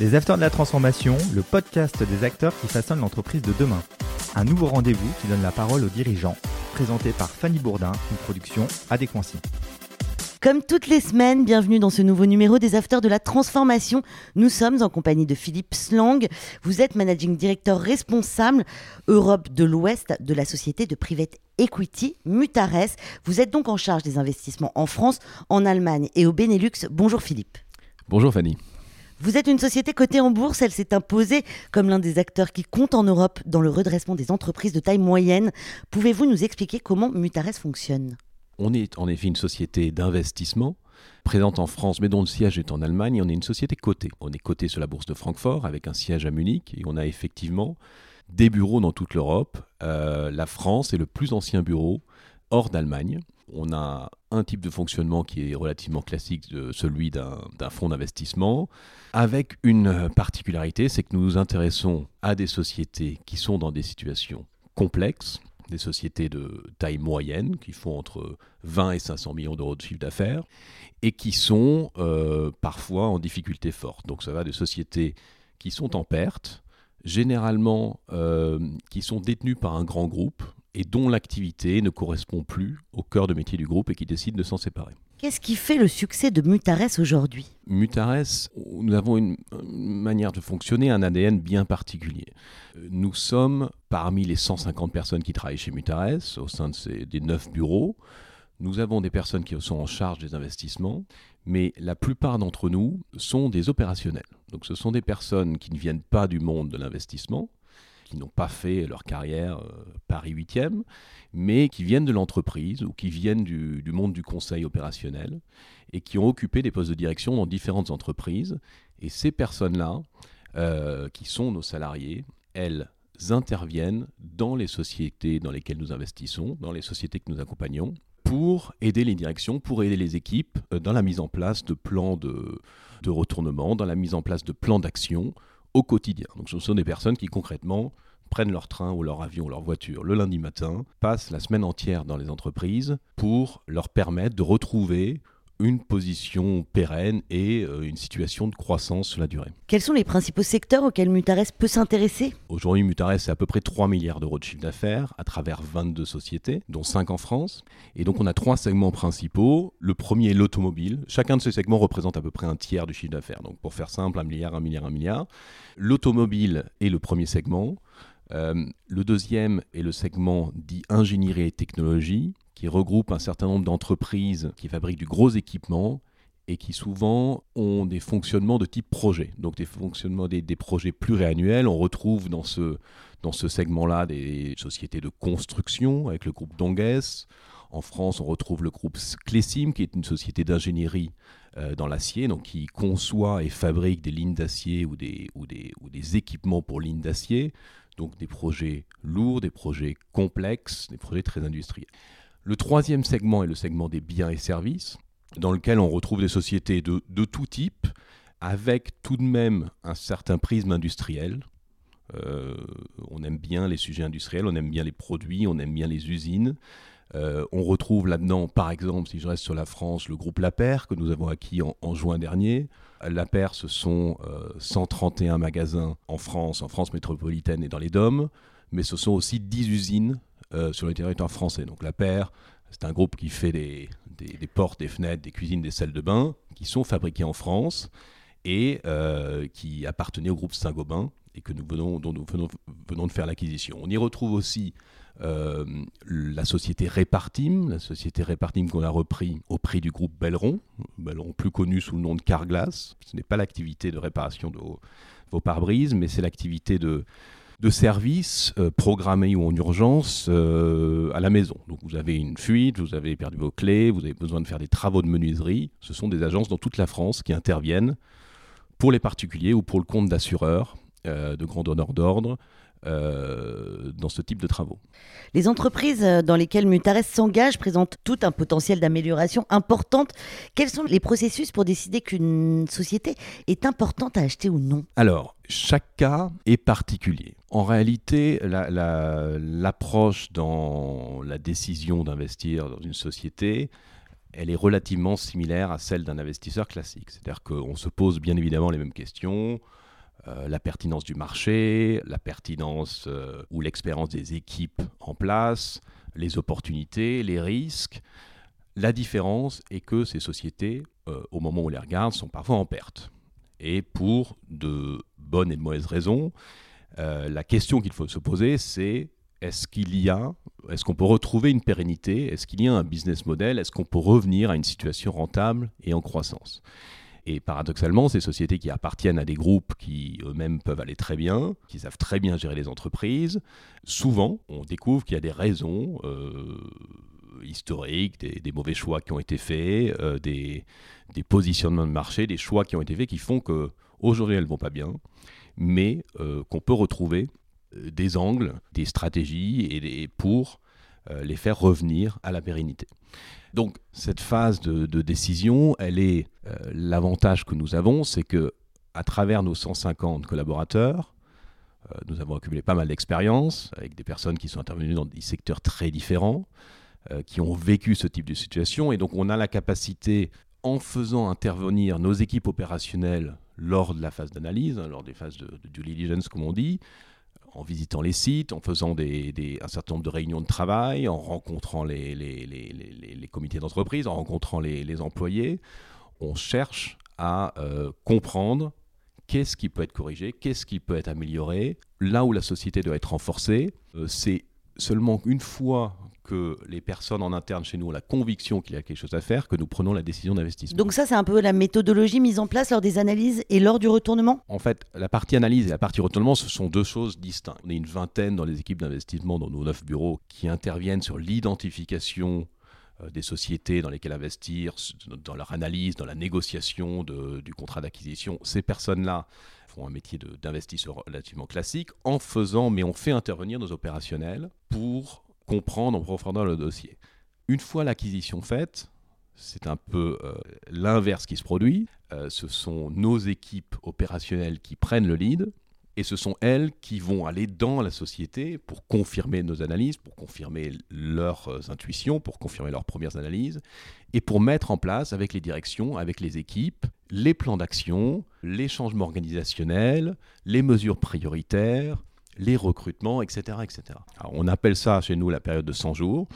Les Acteurs de la Transformation, le podcast des acteurs qui façonnent l'entreprise de demain. Un nouveau rendez-vous qui donne la parole aux dirigeants, présenté par Fanny Bourdin, une production Adéquancy. Comme toutes les semaines, bienvenue dans ce nouveau numéro des Afters de la Transformation. Nous sommes en compagnie de Philippe Slang. Vous êtes managing director responsable Europe de l'Ouest de la société de private equity Mutares. Vous êtes donc en charge des investissements en France, en Allemagne et au Benelux. Bonjour Philippe. Bonjour Fanny. Vous êtes une société cotée en bourse, elle s'est imposée comme l'un des acteurs qui compte en Europe dans le redressement des entreprises de taille moyenne. Pouvez-vous nous expliquer comment Mutares fonctionne? On est en effet une société d'investissement présente en France, mais dont le siège est en Allemagne. On est une société cotée. On est coté sur la bourse de Francfort avec un siège à Munich et on a effectivement des bureaux dans toute l'Europe. Euh, la France est le plus ancien bureau hors d'Allemagne. On a un type de fonctionnement qui est relativement classique, de celui d'un fonds d'investissement, avec une particularité, c'est que nous nous intéressons à des sociétés qui sont dans des situations complexes, des sociétés de taille moyenne, qui font entre 20 et 500 millions d'euros de chiffre d'affaires, et qui sont euh, parfois en difficulté forte. Donc ça va des sociétés qui sont en perte, généralement euh, qui sont détenues par un grand groupe, et dont l'activité ne correspond plus au cœur de métier du groupe et qui décide de s'en séparer. Qu'est-ce qui fait le succès de Mutares aujourd'hui? Mutares, nous avons une, manière de fonctionner, un ADN bien particulier. Nous sommes parmi les 150 personnes qui travaillent chez Mutares, au sein de ces, des 9 bureaux. Nous avons des personnes qui sont en charge des investissements, mais la plupart d'entre nous sont des opérationnels. Donc ce sont des personnes qui ne viennent pas du monde de l'investissement, n'ont pas fait leur carrière euh, Paris 8e, mais qui viennent de l'entreprise ou qui viennent du, monde du conseil opérationnel et qui ont occupé des postes de direction dans différentes entreprises. Et ces personnes-là, euh, qui sont nos salariés, elles interviennent dans les sociétés dans lesquelles nous investissons, dans les sociétés que nous accompagnons, pour aider les directions, pour aider les équipes euh, dans la mise en place de plans de, de retournement, dans la mise en place de plans d'action au quotidien. Donc ce sont des personnes qui concrètement prennent leur train ou leur avion ou leur voiture le lundi matin, passent la semaine entière dans les entreprises pour leur permettre de retrouver une position pérenne et euh, une situation de croissance sur la durée. Quels sont les principaux secteurs auxquels Mutares peut s'intéresser? Aujourd'hui, Mutares, c'est à peu près 3 milliards d'euros de chiffre d'affaires à travers 22 sociétés, dont 5 en France. Et donc, on a trois segments principaux. Le premier est l'automobile. Chacun de ces segments représente à peu près un tiers du chiffre d'affaires. Donc, pour faire simple, un milliard, un milliard, un milliard. L'automobile est le premier segment. Euh, le deuxième est le segment dit ingénierie et technologie qui regroupe un certain nombre d'entreprises qui fabriquent du gros équipement et qui souvent ont des fonctionnements de type projet, donc des fonctionnements des, projets pluriannuels. On retrouve dans ce, dans ce segment-là des sociétés de construction avec le groupe Donges. En France, on retrouve le groupe Clésim, qui est une société d'ingénierie euh, dans l'acier, donc qui conçoit et fabrique des lignes d'acier ou des, ou, des, ou des équipements pour lignes d'acier. Donc des projets lourds, des projets complexes, des projets très industriels. Le troisième segment est le segment des biens et services, dans lequel on retrouve des sociétés de, tout type, avec tout de même un certain prisme industriel. Euh, on aime bien les sujets industriels, on aime bien les produits, on aime bien les usines. Euh, on retrouve là-dedans, par exemple, si je reste sur la France, le groupe Laper que nous avons acquis en, juin dernier. Laper, ce sont 131 euh, magasins en France, en France métropolitaine et dans les DOM, mais ce sont aussi 10 usines euh, sur le territoire français. Donc la paire, c'est un groupe qui fait des, portes, des fenêtres, des cuisines, des salles de bain, qui sont fabriquées en France et euh, qui appartenaient au groupe Saint-Gobain et que nous venons, dont nous venons, de faire l'acquisition. On y retrouve aussi euh, la société Répartim, la société Répartim qu'on a repris au prix du groupe Belleron, Belleron plus connu sous le nom de Carglass. Ce n'est pas l'activité de réparation de vos pare-brises, mais c'est l'activité de de services euh, ou en urgence euh, à la maison. Donc vous avez une fuite, vous avez perdu vos clés, vous avez besoin de faire des travaux de menuiserie. Ce sont des agences dans toute la France qui interviennent pour les particuliers ou pour le compte d'assureurs de grand donneur d'ordre euh, dans ce type de travaux. Les entreprises euh, dans lesquelles Mutares s'engage présentent tout un potentiel d'amélioration importante. Quels sont les processus pour décider qu'une société est importante à acheter ou non? Alors, chaque cas est particulier. En réalité, l'approche dans la décision d'investir dans une société elle est relativement similaire à celle d'un investisseur classique. C'est-à-dire qu'on se pose bien évidemment les mêmes questions. Euh, la pertinence du marché, la pertinence euh, ou l'expérience des équipes en place, les opportunités, les risques. La différence est que ces sociétés, euh, au moment où on les regarde, sont parfois en perte. Et pour de bonnes et de mauvaises raisons, la question qu'il faut se poser, c'est est-ce qu'il y a, est-ce qu'on peut retrouver une pérennité? Est-ce qu'il y a un business model? Est-ce qu'on peut revenir à une situation rentable et en croissance? Et paradoxalement, ces sociétés qui appartiennent à des groupes qui eux-mêmes peuvent aller très bien, qui savent très bien gérer les entreprises, souvent on découvre qu'il y a des raisons euh, historiques, des, mauvais choix qui ont été faits, euh, des, positionnements de marché, des choix qui ont été faits qui font que aujourd'hui elles vont pas bien, mais euh, qu'on peut retrouver des angles, des stratégies et pour les faire revenir à la pérennité. Donc cette phase de, décision, elle est euh, l'avantage que nous avons, c'est que à travers nos 150 collaborateurs, euh, nous avons accumulé pas mal d'expérience avec des personnes qui sont intervenues dans des secteurs très différents, euh, qui ont vécu ce type de situation, et donc on a la capacité, en faisant intervenir nos équipes opérationnelles lors de la phase d'analyse, hein, lors des phases de, de due diligence comme on dit, en visitant les sites, en faisant un certain nombre de réunions de travail, en rencontrant les, les, comités d'entreprise, en rencontrant les, employés, on cherche à euh, comprendre qu'est-ce qui peut être corrigé, qu'est-ce qui peut être amélioré, là où la société doit être renforcée. Euh, c'est seulement une fois que les personnes en interne chez nous ont la conviction qu'il y a quelque chose à faire, que nous prenons la décision d'investissement. Donc ça, c'est un peu la méthodologie mise en place lors des analyses et lors du retournement? En fait, la partie analyse et la partie retournement, ce sont deux choses distinctes. On est une vingtaine dans les équipes d'investissement, dans nos neuf bureaux, qui interviennent sur l'identification euh, des sociétés dans lesquelles investir, dans leur analyse, dans la négociation du contrat d'acquisition. Ces personnes-là font un métier d'investisseur relativement classique en faisant, mais on fait intervenir nos opérationnels pour comprendre en profondeur le dossier. Une fois l'acquisition faite, c'est un peu euh, l'inverse qui se produit. Euh, ce sont nos équipes opérationnelles qui prennent le lead et ce sont elles qui vont aller dans la société pour confirmer nos analyses, pour confirmer leurs euh, intuitions, pour confirmer leurs premières analyses et pour mettre en place avec les directions, avec les équipes, les plans d'action, les changements organisationnels, les mesures prioritaires, les recrutements, etc. etc. on appelle ça chez nous la période de 100 jours.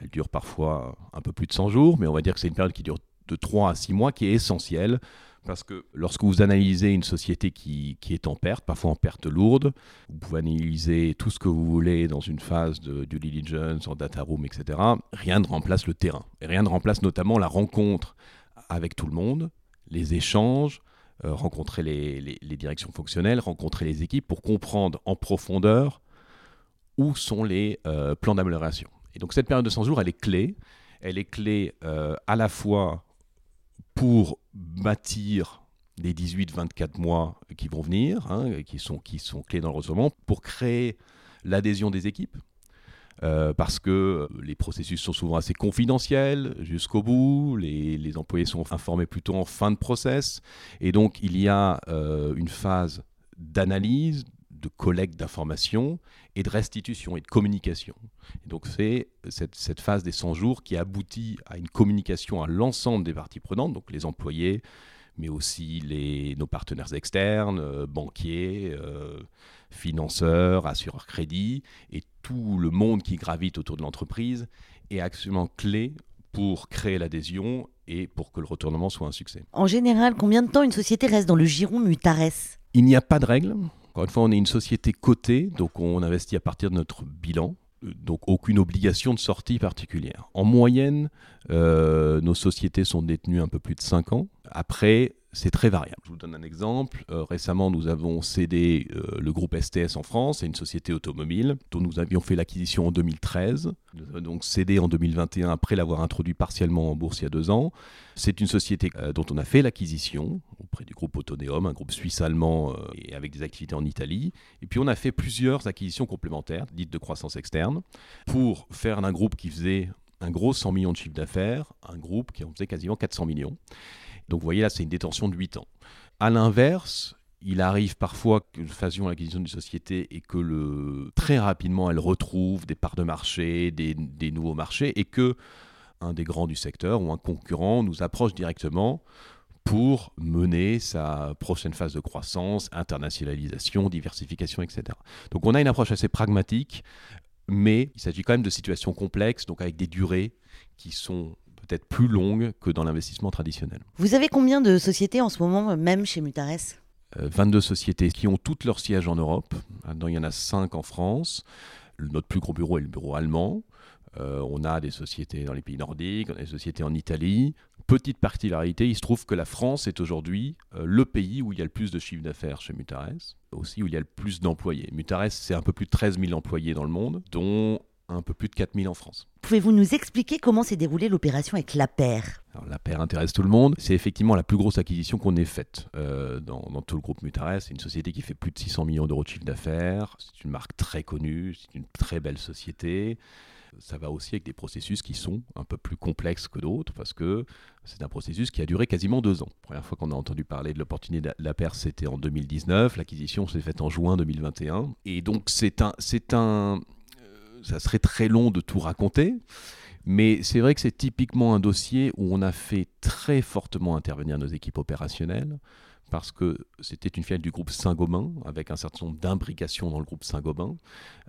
Elle dure parfois un peu plus de 100 jours, mais on va dire que c'est une période qui dure de 3 à 6 mois, qui est essentielle, parce que lorsque vous analysez une société qui, est en perte, parfois en perte lourde, vous pouvez analyser tout ce que vous voulez dans une phase de due diligence, en data room, etc. Rien ne remplace le terrain. Et rien ne remplace notamment la rencontre avec tout le monde, les échanges, rencontrer les, directions fonctionnelles, rencontrer les équipes pour comprendre en profondeur où sont les euh, plans d'amélioration. Et donc cette période de 100 jours, elle est clé. Elle est clé euh, à la fois pour bâtir les 18-24 mois qui vont venir, hein, qui, sont, clés dans le recrutement, pour créer l'adhésion des équipes, euh, parce que les processus sont souvent assez confidentiels jusqu'au bout, les, employés sont informés plutôt en fin de process, et donc il y a euh, une phase d'analyse, de collecte d'informations et de restitution et de communication. donc c'est cette, phase des 100 jours qui aboutit à une communication à l'ensemble des parties prenantes, donc les employés, mais aussi les, nos partenaires externes, euh, banquiers, financeurs, assureurs crédit et tout le monde qui gravite autour de l'entreprise est absolument clé pour créer l'adhésion et pour que le retournement soit un succès. En général, combien de temps une société reste dans le giron Mutares Il n'y a pas de règle. Encore une fois, on est une société cotée, donc on investit à partir de notre bilan donc aucune obligation de sortie particulière. En moyenne, euh, nos sociétés sont détenues un peu plus de 5 ans. Après, c'est très variable. Je vous donne un exemple. Euh, récemment, nous avons cédé euh, le groupe STS en France, c'est une société automobile dont nous avions fait l'acquisition en 2013. Nous avons donc cédé en 2021 après l'avoir introduit partiellement en bourse il y a deux ans. C'est une société euh, dont on a fait l'acquisition auprès du groupe Autoneum, un groupe suisse-allemand avec des activités en Italie. Et puis on a fait plusieurs acquisitions complémentaires, dites de croissance externe, pour faire un groupe qui faisait un gros 100 millions de chiffre d'affaires, un groupe qui en faisait quasiment 400 millions. Donc vous voyez là, c'est une détention de 8 ans. À l'inverse, il arrive parfois que nous fassions l'acquisition d'une société et que le, très rapidement elle retrouve des parts de marché, des, nouveaux marchés et que un des grands du secteur ou un concurrent nous approche directement pour mener sa prochaine phase de croissance, internationalisation, diversification, etc. Donc on a une approche assez pragmatique, mais il s'agit quand même de situations complexes, donc avec des durées qui sont peut-être plus longues que dans l'investissement traditionnel. Vous avez combien de sociétés en ce moment, même chez Mutares? 22 euh, sociétés qui ont toutes leurs sièges en Europe. il y en a 5 en France. Notre plus gros bureau est le bureau allemand. Euh, on a des sociétés dans les pays nordiques, on a des sociétés en Italie. Petite particularité, il se trouve que la France est aujourd'hui euh, le pays où il y a le plus de chiffre d'affaires chez Mutares, aussi où il y a le plus d'employés. Mutares, c'est un peu plus de 13 000 employés dans le monde, dont un peu plus de 4 000 en France. Pouvez-vous nous expliquer comment s'est déroulée l'opération avec la paire? La paire intéresse tout le monde. C'est effectivement la plus grosse acquisition qu'on ait faite euh, dans, tout le groupe Mutares. C'est une société qui fait plus de 600 millions d'euros de chiffre d'affaires. C'est une marque très connue, c'est une très belle société ça va aussi avec des processus qui sont un peu plus complexes que d'autres parce que c'est un processus qui a duré quasiment deux ans. La première fois qu'on a entendu parler de l'opportunité de la Perse, c'était en 2019. L'acquisition s'est faite en juin 2021. Et donc, c'est un, c'est un, ça serait très long de tout raconter. Mais c'est vrai que c'est typiquement un dossier où on a fait très fortement intervenir nos équipes opérationnelles parce que c'était une filiale du groupe Saint-Gobain, avec un certain nombre d'imbrications dans le groupe Saint-Gobain.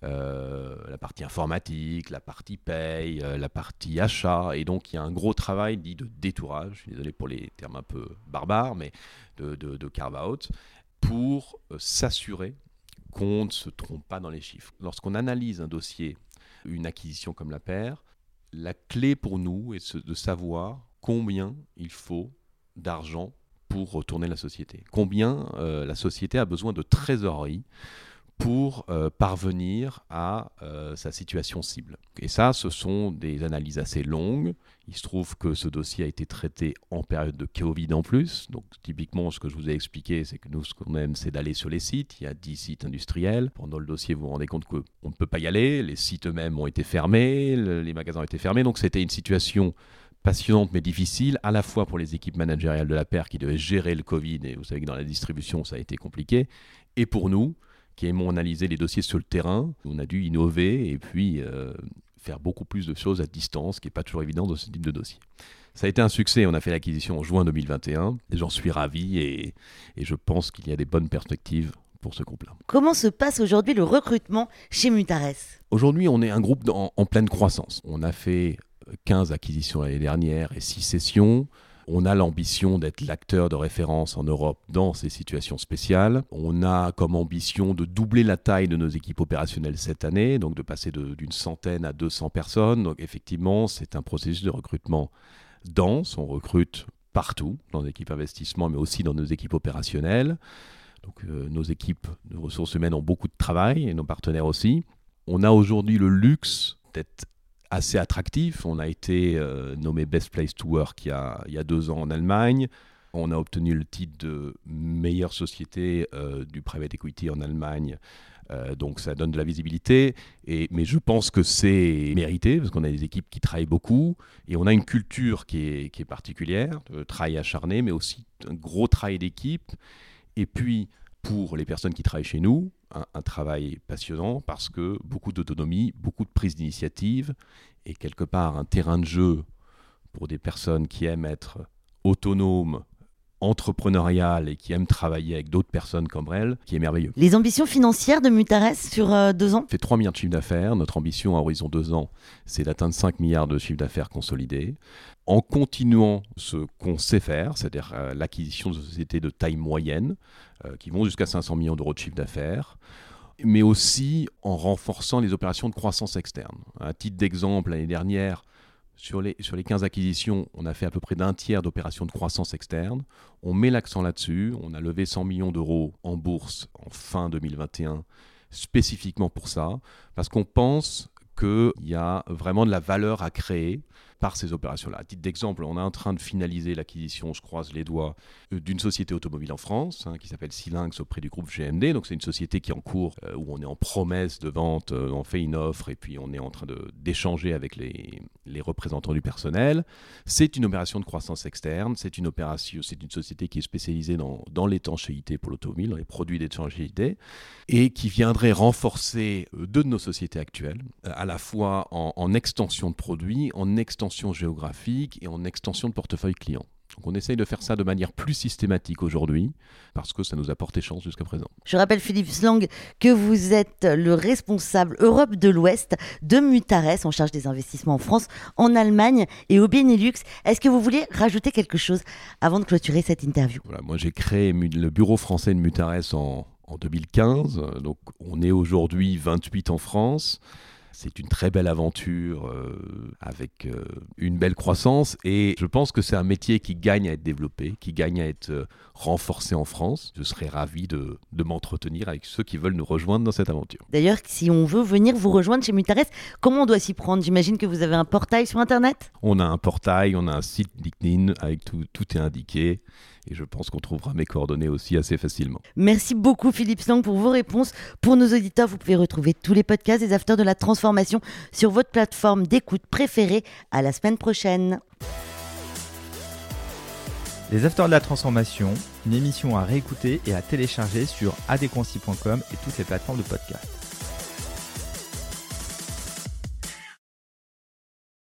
Euh, la partie informatique, la partie paye, euh, la partie achat. Et donc, il y a un gros travail dit de détourage, désolé pour les termes un peu barbares, mais de, de, carve-out, pour euh, s'assurer qu'on ne se trompe pas dans les chiffres. Lorsqu'on analyse un dossier, une acquisition comme la paire, la clé pour nous est de savoir combien il faut d'argent pour retourner la société. Combien euh, la société a besoin de trésorerie pour euh, parvenir à euh, sa situation cible. Et ça, ce sont des analyses assez longues. Il se trouve que ce dossier a été traité en période de Covid en plus. Donc typiquement, ce que je vous ai expliqué, c'est que nous, ce qu'on aime, c'est d'aller sur les sites. Il y a 10 sites industriels. Pendant le dossier, vous vous rendez compte qu'on ne peut pas y aller. Les sites eux-mêmes ont été fermés, les magasins ont été fermés. Donc c'était une situation passionnante mais difficile, à la fois pour les équipes managériales de la paire qui devaient gérer le Covid, et vous savez que dans la distribution ça a été compliqué, et pour nous qui aimons analyser les dossiers sur le terrain, on a dû innover et puis euh, faire beaucoup plus de choses à distance, ce qui n'est pas toujours évident dans ce type de dossier. Ça a été un succès, on a fait l'acquisition en juin 2021, et j'en suis ravi, et, je pense qu'il y a des bonnes perspectives pour ce groupe-là. Comment se passe aujourd'hui le recrutement chez Mutares? Aujourd'hui, on est un groupe en, pleine croissance. On a fait 15 acquisitions l'année dernière et 6 sessions. On a l'ambition d'être l'acteur de référence en Europe dans ces situations spéciales. On a comme ambition de doubler la taille de nos équipes opérationnelles cette année, donc de passer d'une centaine à 200 personnes. Donc effectivement, c'est un processus de recrutement dense. On recrute partout, dans nos équipes investissement, mais aussi dans nos équipes opérationnelles. Euh, nos équipes de ressources humaines ont beaucoup de travail et nos partenaires aussi. On a aujourd'hui le luxe d'être assez attractif. On a été euh, nommé Best Place to Work il y, a, deux ans en Allemagne. On a obtenu le titre de meilleure société euh, du private equity en Allemagne. Euh, donc ça donne de la visibilité. Mais je pense que c'est mérité parce qu'on a des équipes qui travaillent beaucoup et on a une culture qui est, qui est particulière, de travail acharné, mais aussi un gros travail d'équipe. Et puis pour les personnes qui travaillent chez nous, un, travail passionnant parce que beaucoup d'autonomie, beaucoup de prise d'initiative et quelque part un terrain de jeu pour des personnes qui aiment être autonomes entrepreneuriales et qui aiment travailler avec d'autres personnes comme elles, qui est merveilleux. Les ambitions financières de Mutares sur euh, deux ans? On fait 3 milliards de chiffre d'affaires. Notre ambition à horizon deux ans, c'est d'atteindre 5 milliards de chiffre d'affaires consolidés en continuant ce qu'on sait faire, c'est-à-dire euh, l'acquisition de sociétés de taille moyenne, euh, qui vont jusqu'à 500 millions d'euros de chiffre d'affaires, mais aussi en renforçant les opérations de croissance externe. À titre d'exemple, l'année dernière, sur les, sur les 15 acquisitions, on a fait à peu près d'un tiers d'opérations de croissance externe. On met l'accent là-dessus. On a levé 100 millions d'euros en bourse en fin 2021 spécifiquement pour ça, parce qu'on pense qu'il y a vraiment de la valeur à créer par ces opérations-là. À titre d'exemple, on est en train de finaliser l'acquisition, je croise les doigts, euh, d'une société automobile en France hein, qui s'appelle Silinx auprès du groupe GMD. Donc c'est une société qui est en cours, euh, où on est en promesse de vente, euh, on fait une offre et puis on est en train d'échanger avec les, les, représentants du personnel. C'est une opération de croissance externe, c'est une une société qui est spécialisée dans, dans l'étanchéité pour l'automobile, dans les produits d'étanchéité, et qui viendrait renforcer deux de nos sociétés actuelles, à la fois en extension de produits, en extension extension géographique et en extension de portefeuille client. Donc on essaye de faire ça de manière plus systématique aujourd'hui parce que ça nous a porté chance jusqu'à présent. Je rappelle Philippe Slang que vous êtes le responsable Europe de l'Ouest de Mutares en charge des investissements en France, en Allemagne et au Benelux. Est-ce que vous voulez rajouter quelque chose avant de clôturer cette interview? Voilà, Moi j'ai créé le bureau français de Mutares en, en 2015. Donc on est aujourd'hui 28 en France. C'est une très belle aventure euh, avec euh, une belle croissance et je pense que c'est un métier qui gagne à être développé, qui gagne à être euh, renforcé en France. Je serais ravi de, de m'entretenir avec ceux qui veulent nous rejoindre dans cette aventure. D'ailleurs, si on veut venir vous rejoindre chez Mutares, comment on doit s'y prendre? J'imagine que vous avez un portail sur Internet? On a un portail, on a un site LinkedIn avec tout, tout est indiqué et je pense qu'on trouvera mes coordonnées aussi assez facilement. Merci beaucoup Philippe Slang pour vos réponses. Pour nos auditeurs, vous pouvez retrouver tous les podcasts des Afters de la Transformation sur votre plateforme d'écoute préférée. À la semaine prochaine. Les Afters de la Transformation, une émission à réécouter et à télécharger sur adéquancy.com et toutes les plateformes de podcast.